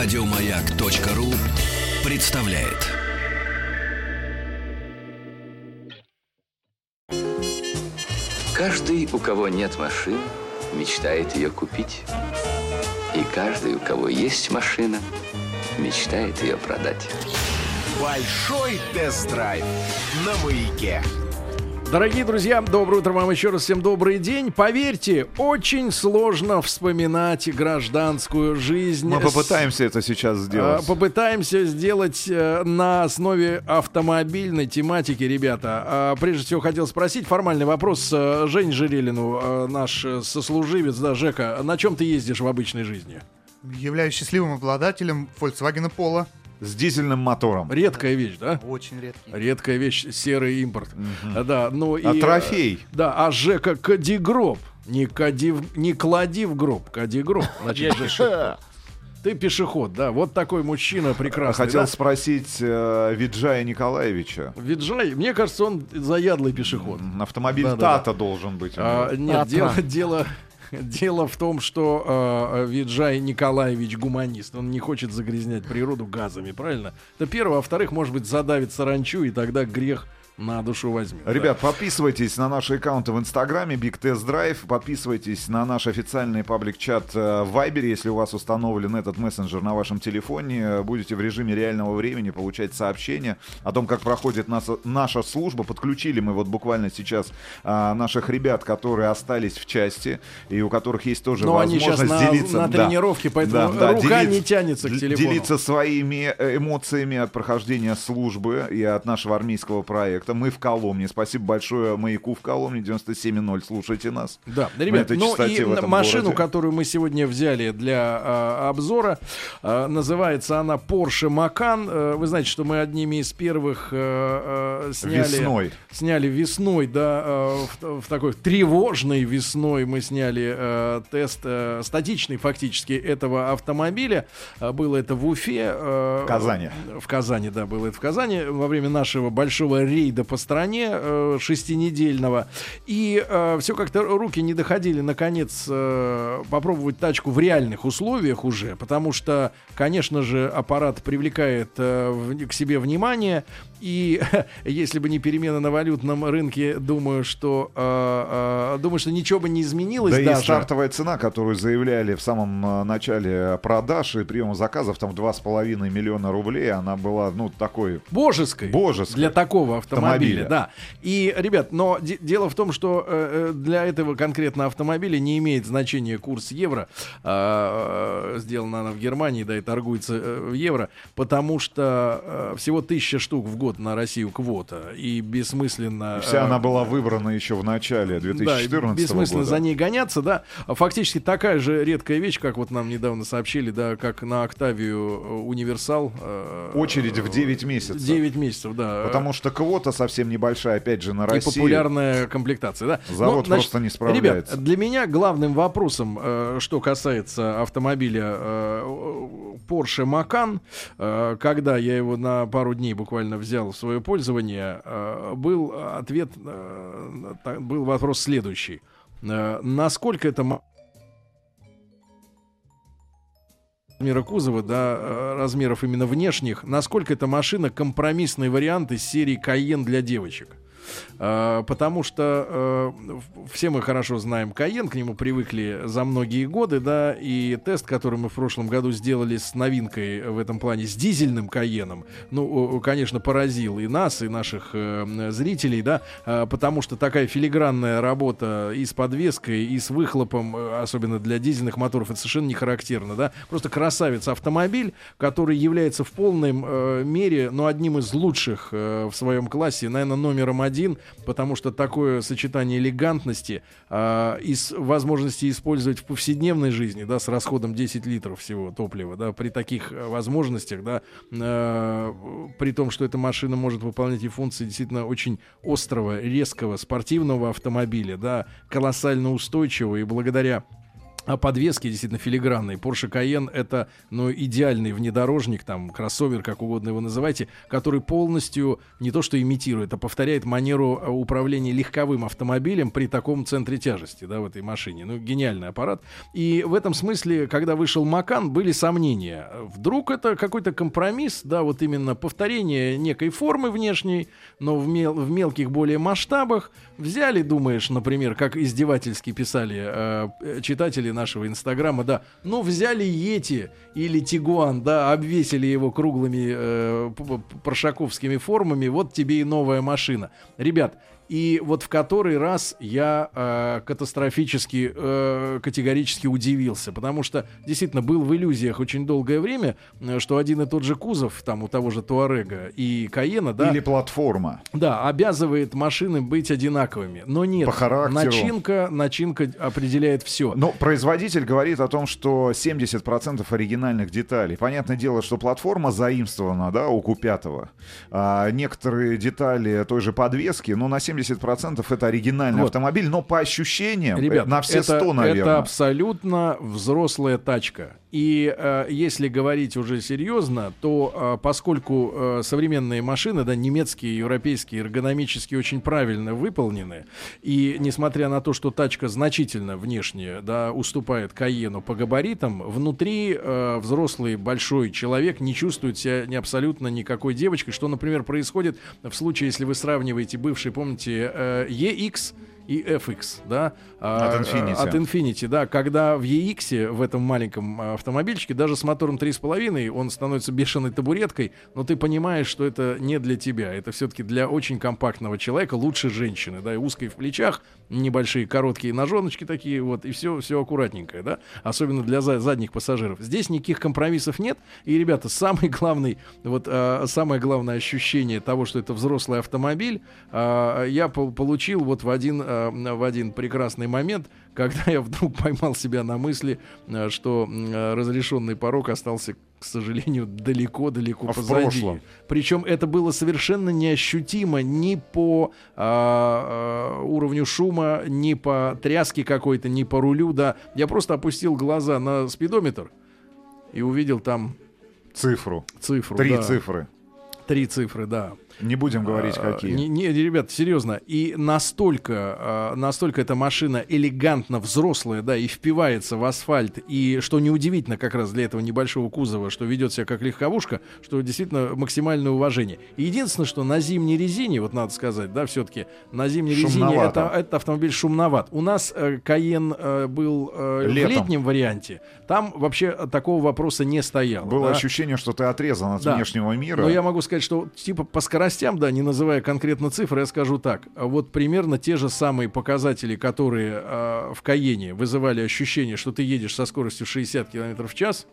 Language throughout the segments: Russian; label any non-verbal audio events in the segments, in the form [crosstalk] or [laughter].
Радиомаяк.ру представляет. Каждый, у кого нет машины, мечтает ее купить. И каждый, у кого есть машина, мечтает ее продать. Большой тест-драйв на маяке. Дорогие друзья, доброе утро вам еще раз всем добрый день. Поверьте, очень сложно вспоминать гражданскую жизнь. Мы попытаемся это сейчас сделать. А, Попытаемся сделать э, на основе автомобильной тематики, ребята. А, Прежде всего хотел спросить формальный вопрос э, Жень Жирелину, э, наш сослуживец, да, Жека, на чем ты ездишь в обычной жизни? Являюсь счастливым обладателем Volkswagen Polo. С дизельным мотором. Редкая вещь, да? Очень редкий. Редкая вещь, серый импорт. А, Да, ну и... А э, трофей? Да, а Жека Кадигроб. Не, кади в- не клади в гроб, Кадигроб. [laughs] Значит, Жека, ты пешеход, да, вот такой мужчина прекрасный. Хотел да? спросить э, Виджая Николаевича. Виджай, мне кажется, он заядлый пешеход. Автомобиль Да-да-да. Тата должен быть. А, нет, дело, дело, [laughs] дело в том, что э, Виджай Николаевич гуманист. Он не хочет загрязнять природу газами, правильно? Это первое. А во-вторых, может быть, задавит саранчу, и тогда грех на душу возьмет. да. Ребят, подписывайтесь на наши аккаунты в Инстаграме Big Test Drive, подписывайтесь на наш официальный паблик-чат э, в Вайбере, если у вас установлен этот мессенджер на вашем телефоне, будете в режиме реального времени получать сообщения о том, как проходит нас- наша служба. Подключили мы вот буквально сейчас а, наших ребят, которые остались в части и у которых есть тоже Но они щас возможность на- делиться на да. тренировке, поэтому рука не тянется к телефону. Делиться своими э, эмоциями от прохождения службы и от нашего армейского проекта. Мы в Коломне. Спасибо большое маяку в Коломне 97.0. Слушайте нас. Да, На ребят, этой ну и машину, городе. которую мы сегодня взяли для а, обзора, а, называется она Porsche Macan. Э, Вы знаете, что мы одними из первых э, э, сняли... Весной. Сняли весной, да, э, в, в такой тревожной весной мы сняли э, тест э, статичный фактически этого автомобиля. Э, Было это в Уфе. э, Казани. В Казани, да, было это в Казани во время нашего большого рейда по стране э, шестинедельного. И все как-то руки не доходили, наконец, э, попробовать тачку в реальных условиях уже, потому что, конечно же, аппарат привлекает э, в- к себе внимание. И [laughs] если бы не перемена на валютном рынке, думаю, что э, э, думаю, что ничего бы не изменилось Да и даже. стартовая цена, которую заявляли в самом э, начале продаж и приема заказов, там 2,5 миллиона рублей, она была, ну, такой... Божеской. Божеской. Для такого автомобиля, Автомобиля. да. И, ребят, но де- дело в том, что э, э, для этого конкретно автомобиля не имеет значения курс евро. А, э, сделана она в Германии, да, и торгуется э, в евро, потому что э, всего тысяча штук в год на Россию квота. И бессмысленно... Вся э, она была выбрана еще в начале 2014 да, бессмысленно года. за ней гоняться, да. А Фактически такая же редкая вещь, как вот нам недавно сообщили, да, как на Октавию э, Универсал. э, Очередь в 9 месяцев. 9 месяцев, да. Потому что квота совсем небольшая, опять же, на и Россию. популярная комплектация, да. Завод Ну, значит, просто не справляется. Ребят, для меня главным вопросом, э, что касается автомобиля э, Porsche Macan, э, когда я его на пару дней буквально взял в свое пользование, э, был ответ, э, был вопрос следующий. Э, насколько это размера кузова, э, размеров именно внешних, насколько эта машина компромиссный вариант из серии Cayenne для девочек. Э, Потому что э, все мы хорошо знаем Каен, к нему привыкли за многие годы, да, и тест, который мы в прошлом году сделали с новинкой в этом плане, с дизельным Каеном, ну, конечно, поразил и нас, и наших э, зрителей, да, потому что такая филигранная работа и с подвеской, и с выхлопом, особенно для дизельных моторов, это совершенно не характерно, да, просто красавец автомобиль, который является в полном э, мере, ну, одним из лучших в своем классе, наверное, номером один, потому что такое сочетание элегантности э, и возможности использовать в повседневной жизни, да, с расходом 10 литров всего топлива, да, при таких э, возможностях, да, э, при том, что эта машина может выполнять и функции действительно очень острого, резкого, спортивного автомобиля, да, колоссально устойчивого. И благодаря подвески действительно филигранные. Porsche Cayenne это, ну, идеальный внедорожник, там, кроссовер, как угодно его называйте, который полностью не то что имитирует, а повторяет манеру э, управления легковым автомобилем при таком центре тяжести, да, в этой машине. Ну, гениальный аппарат. И в этом смысле, когда вышел Макан, были сомнения. Вдруг это какой-то компромисс, да, вот именно повторение некой формы внешней, но в, мел- в мелких более масштабах. Взяли, думаешь, например, как издевательски писали э, читатели нашего инстаграма, да, ну взяли Йети или Тигуан, да, обвесили его круглыми э, п- п- прошаковскими формами, вот тебе и новая машина. Ребят, и вот в который раз я э, катастрофически, э, категорически удивился, потому что действительно был в иллюзиях очень долгое время, э, что один и тот же кузов, там у того же Туарега и Каена, да, Или платформа. да, обязывает машины быть одинаковыми. Но нет, По характеру. начинка, начинка определяет все. Но производитель говорит о том, что 70% оригинальных деталей. Понятное дело, что платформа заимствована, да, у Q5. А некоторые детали той же подвески, но на 70% это оригинальный Вот. автомобиль, но по ощущениям, Ребят, э, на все это, 100, наверное. это абсолютно взрослая тачка. И э, если говорить уже серьезно, то э, поскольку э, современные машины, да, немецкие, европейские, эргономически очень правильно выполнены, и несмотря на то, что тачка значительно внешне, да, уступает Каену по габаритам, внутри э, взрослый большой человек не чувствует себя ни абсолютно никакой девочкой, что, например, происходит в случае, если вы сравниваете бывший, помните, э, EX и FX, да, а, От Infiniti. а, От Infiniti, да, когда в EX, в этом маленьком а, автомобильчике, даже с мотором 3,5, он становится бешеной табуреткой, но ты понимаешь, что это не для тебя, это все-таки для очень компактного человека, лучше женщины, да, и узкой в плечах, небольшие короткие ножоночки такие, вот, и все, все аккуратненькое, да, особенно для за- задних пассажиров. Здесь никаких компромиссов нет, и, ребята, самый главный, вот, а, самое главное ощущение того, что это взрослый автомобиль, а, я пол- получил вот в один, а, в один прекрасный момент, [laughs] когда я вдруг поймал себя на мысли, а, что а, разрешенный порог остался, к сожалению, далеко-далеко А позади. Причем это было совершенно неощутимо ни по а, уровню шума, ни по тряске какой-то, ни по рулю. Да, я просто опустил глаза на спидометр и увидел там Цифру. цифру. Три да. цифры. Три цифры, да. Не будем говорить, А, какие. Не, не, ребят, серьезно. И настолько, а, настолько эта машина элегантно взрослая, да, и впивается в асфальт. И что неудивительно как раз для этого небольшого кузова, что ведет себя как легковушка, что действительно максимальное уважение. И единственное, что на зимней резине, вот надо сказать, да, все-таки на зимней резине Шумновато. это, этот автомобиль шумноват. У нас э, Каен э, был э, в Летом. летнем варианте. Там вообще такого вопроса не стояло. Было да. ощущение, что ты отрезан от Да. внешнего мира. Но я могу сказать, что типа по скоростям, да, не называя конкретно цифры, я скажу так. Вот примерно те же самые показатели, которые э, в Каене вызывали ощущение, что ты едешь со скоростью 60 км в час,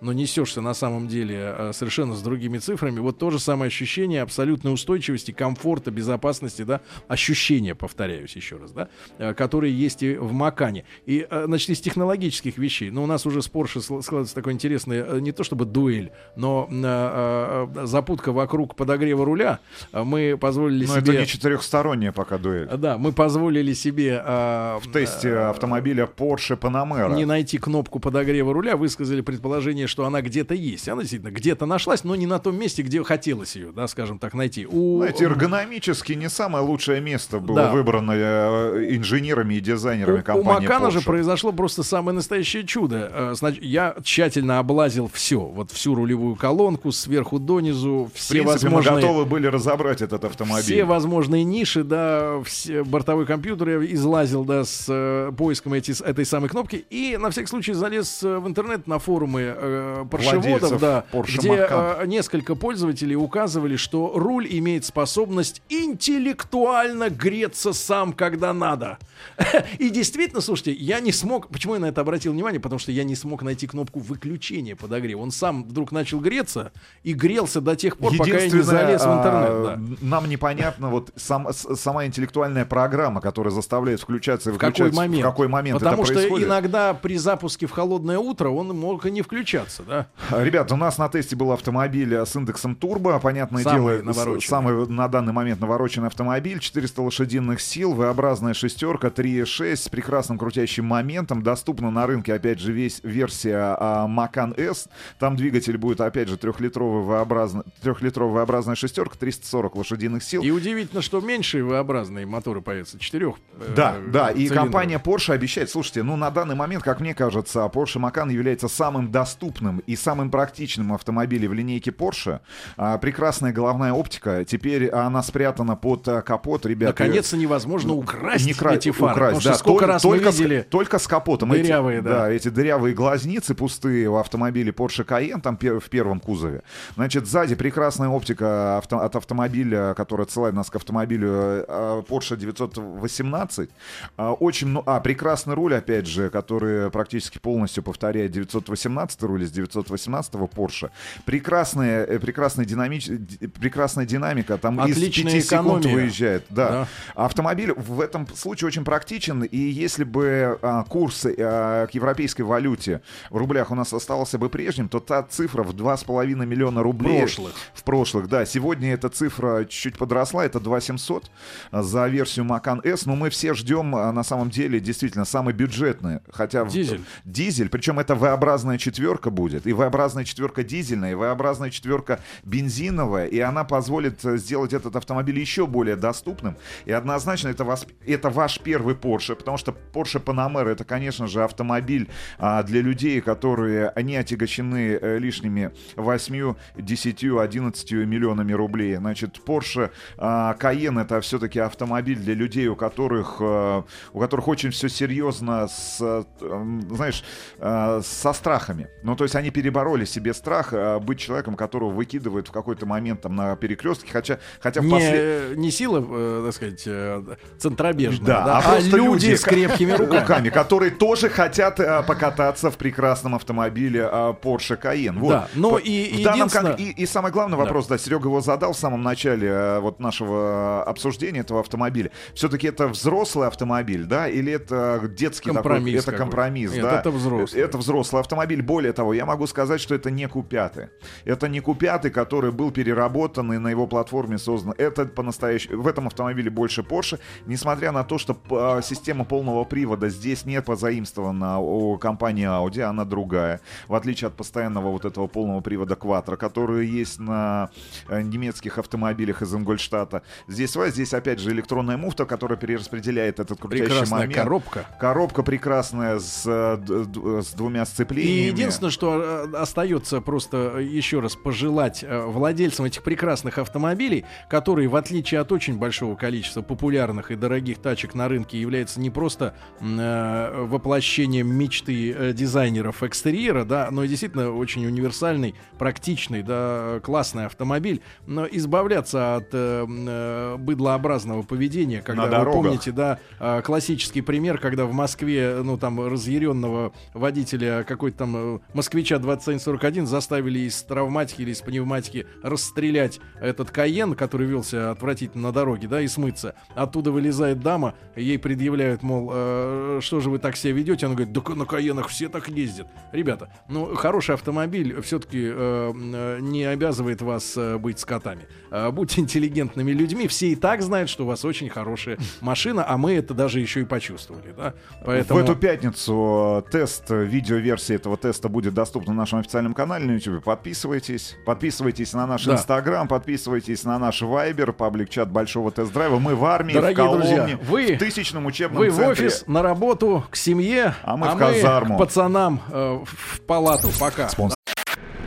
но несешься на самом деле э, совершенно с другими цифрами. Вот то же самое ощущение абсолютной устойчивости, комфорта, безопасности, да, ощущения, повторяюсь еще раз, да, э, которые есть и в Макане. И, э, значит, из технологических вещей, но у нас уже с Porsche складывается такой интересный, э, не то чтобы дуэль, но э, э, запутка вокруг подогрева руля. Э, Мы позволили Но себе... это не четырехсторонняя пока дуэль. Да, мы позволили себе э, В тесте автомобиля Porsche Panamera. не найти кнопку подогрева руля, высказали предположение, что она где-то есть. Она действительно где-то нашлась, но не на том месте, где хотелось ее, да, скажем так, найти. У, Знаете, эргономически не самое лучшее место было Да. выбрано э, инженерами и дизайнерами у, у компании Макана же Porsche. произошло просто самое настоящее чудо. Э, знач- я тщательно облазил все, вот всю рулевую колонку сверху донизу, В все принципе, мы возможные... готовы были разобрать этот автомобиль. Все возможные ниши, да, все, бортовой компьютер я излазил, да, с э, поиском эти, этой самой кнопки. И на всякий случай залез в интернет на форумы э, паршеводов, Владельцев да, Porsche где э, несколько пользователей указывали, что руль имеет способность интеллектуально греться сам, когда надо. [laughs] И действительно, слушайте, я не смог... Почему я на это обратил внимание? Потому что я не смог найти кнопку выключения подогрева. Он сам вдруг начал греться и грелся до тех пор, пока я не залез в интернет. а, да. Нам непонятно вот сам- сама интеллектуальная программа, которая заставляет включаться и В какой выключаться. момент? В какой момент Потому что происходит. иногда при запуске в холодное утро он мог и не включаться. Заниматься, да? Ребята, у нас на тесте был автомобиль с индексом турбо, понятное Самый дело, навороченный. самый на данный момент навороченный автомобиль, 400 лошадиных сил, V-образная шестерка, 3.6 с прекрасным крутящим моментом, доступна на рынке, опять же, весь версия а, Macan S, там двигатель будет, опять же, трехлитровый V-образный, трехлитровая V-образная шестерка, 340 лошадиных сил. И удивительно, что меньше V-образные моторы появятся. Четырех. э, Да, да, и компания Porsche обещает, слушайте, ну на данный момент, как мне кажется, Porsche Macan является самым доступным и самым практичным автомобилем в линейке Porsche. А, прекрасная головная оптика, теперь она спрятана под а, капот, ребята. Наконец-то невозможно украсть не кра- эти фары. украсть, да, сколько только, раз только, мы с- видели... только с капотом. дырявые, эти, да. эти дырявые глазницы пустые в автомобиле Porsche Cayenne, там в первом кузове. Значит, сзади прекрасная оптика авто- от автомобиля, которая отсылает нас к автомобилю э, Porsche 918. А, Очень, ну, а, прекрасный руль, опять же, который практически полностью повторяет 918 руль из 918 Porsche. Прекрасная, э, прекрасная, динамич... ди- прекрасная динамика, там Отличная из 5 секунд экономия. выезжает. Да. Да. Автомобиль в этом случае очень практичен, и если бы а, курс а, к европейской валюте в рублях у нас остался бы прежним, то та цифра в 2,5 миллиона рублей... Прошлых. В прошлых, да. Сегодня эта цифра чуть-чуть подросла, это 2700 за версию Macan S, но мы все ждем, а, на самом деле, действительно, самый бюджетный. Хотя... в- Дизель. Дизель, причем это V-образная четверка будет, и V-образная четверка дизельная, и V-образная четверка бензиновая, и она позволит э, сделать этот автомобиль еще более доступным. И однозначно это, вас, это ваш первый Porsche, потому что Porsche Panamera это, конечно же, автомобиль а, для людей, которые они отягощены э, лишними 8, 10, 11 миллионами рублей. Значит, Porsche а, Cayenne это все-таки автомобиль для людей, у которых, э, у которых очень все серьезно с, м, знаешь, э, со страхами. Ну, то есть они перебороли себе страх э, быть человеком, которого выкидывают в какой-то момент там на перекрестке, хотя, хотя Не, э, не сила, э, так сказать, э, центробежная, Да, да, а а, просто люди, люди с крепкими руками. которые тоже хотят э, покататься в прекрасном автомобиле э, Porsche Cayenne. Вот. Да, но и данном единственное- и, и самый главный вопрос, да, Серега его задал в самом начале э, вот нашего обсуждения этого автомобиля. Все-таки это взрослый автомобиль, да, или это детский Компромисс такой? Это компромисс, Нет, да. это взрослый. Это взрослый автомобиль. Более того, я могу сказать, что это не Q5. Это не Q5, который был переработан и на его платформе создан. Это по-настоящему... В этом автомобиле больше Porsche, несмотря на то, что а, система полного привода здесь не позаимствована у компании Audi, она другая. В отличие от постоянного вот этого полного привода Quattro, который есть на э, немецких автомобилях из Ингольштата. Здесь здесь опять же электронная муфта, которая перераспределяет этот крутящий Прекрасная момент. коробка. Коробка прекрасная с, э, с двумя сцеплениями. И единственное, что э, остается просто э, еще раз пожелать э, владельцам этих прекрасных автомобилей, которые, в отличие от очень большого количества популярных и дорогих тачек на рынке, являются не просто э, воплощением мечты э, дизайнеров экстерьера, да, но и действительно очень универсальный, практичный, да, классный автомобиль, но избавляться от э, э, быдлообразного поведения, когда На вы дорогах. помните, да, классический пример, когда в Москве, ну, там, разъяренного водителя какой-то там э, москвича 2741 заставили из травматики или из пневматики расстрелять этот Каен, который велся отвратительно на дороге, да, и смыться. Оттуда вылезает дама, ей предъявляют, мол, э, что же вы так себя ведете? Она говорит, да на Каенах все так ездят. Ребята, ну, хороший автомобиль все-таки не обязывает вас э, быть скотами. Э, будьте интеллигентными людьми, все и так знают, что у вас очень хорошая машина, а мы это даже еще и почувствовали, да? Поэтому... В эту пятницу э, тест, э, видеоверсия этого теста будет доступна на нашем официальном канале на YouTube. Подписывайтесь. Подписывайтесь на наш Да. Инстаграм, подписывайтесь на наш Вайбер, паблик-чат Большого тест-драйва. Мы в армии, Дорогие в Коломне, друзья, вы- в тысячном учебном Вы в центре. офис, на работу, к семье, А мы в казарму. к пацанам э, в палату. Пока.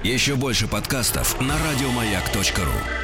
Еще больше подкастов на радиомаяк.ру.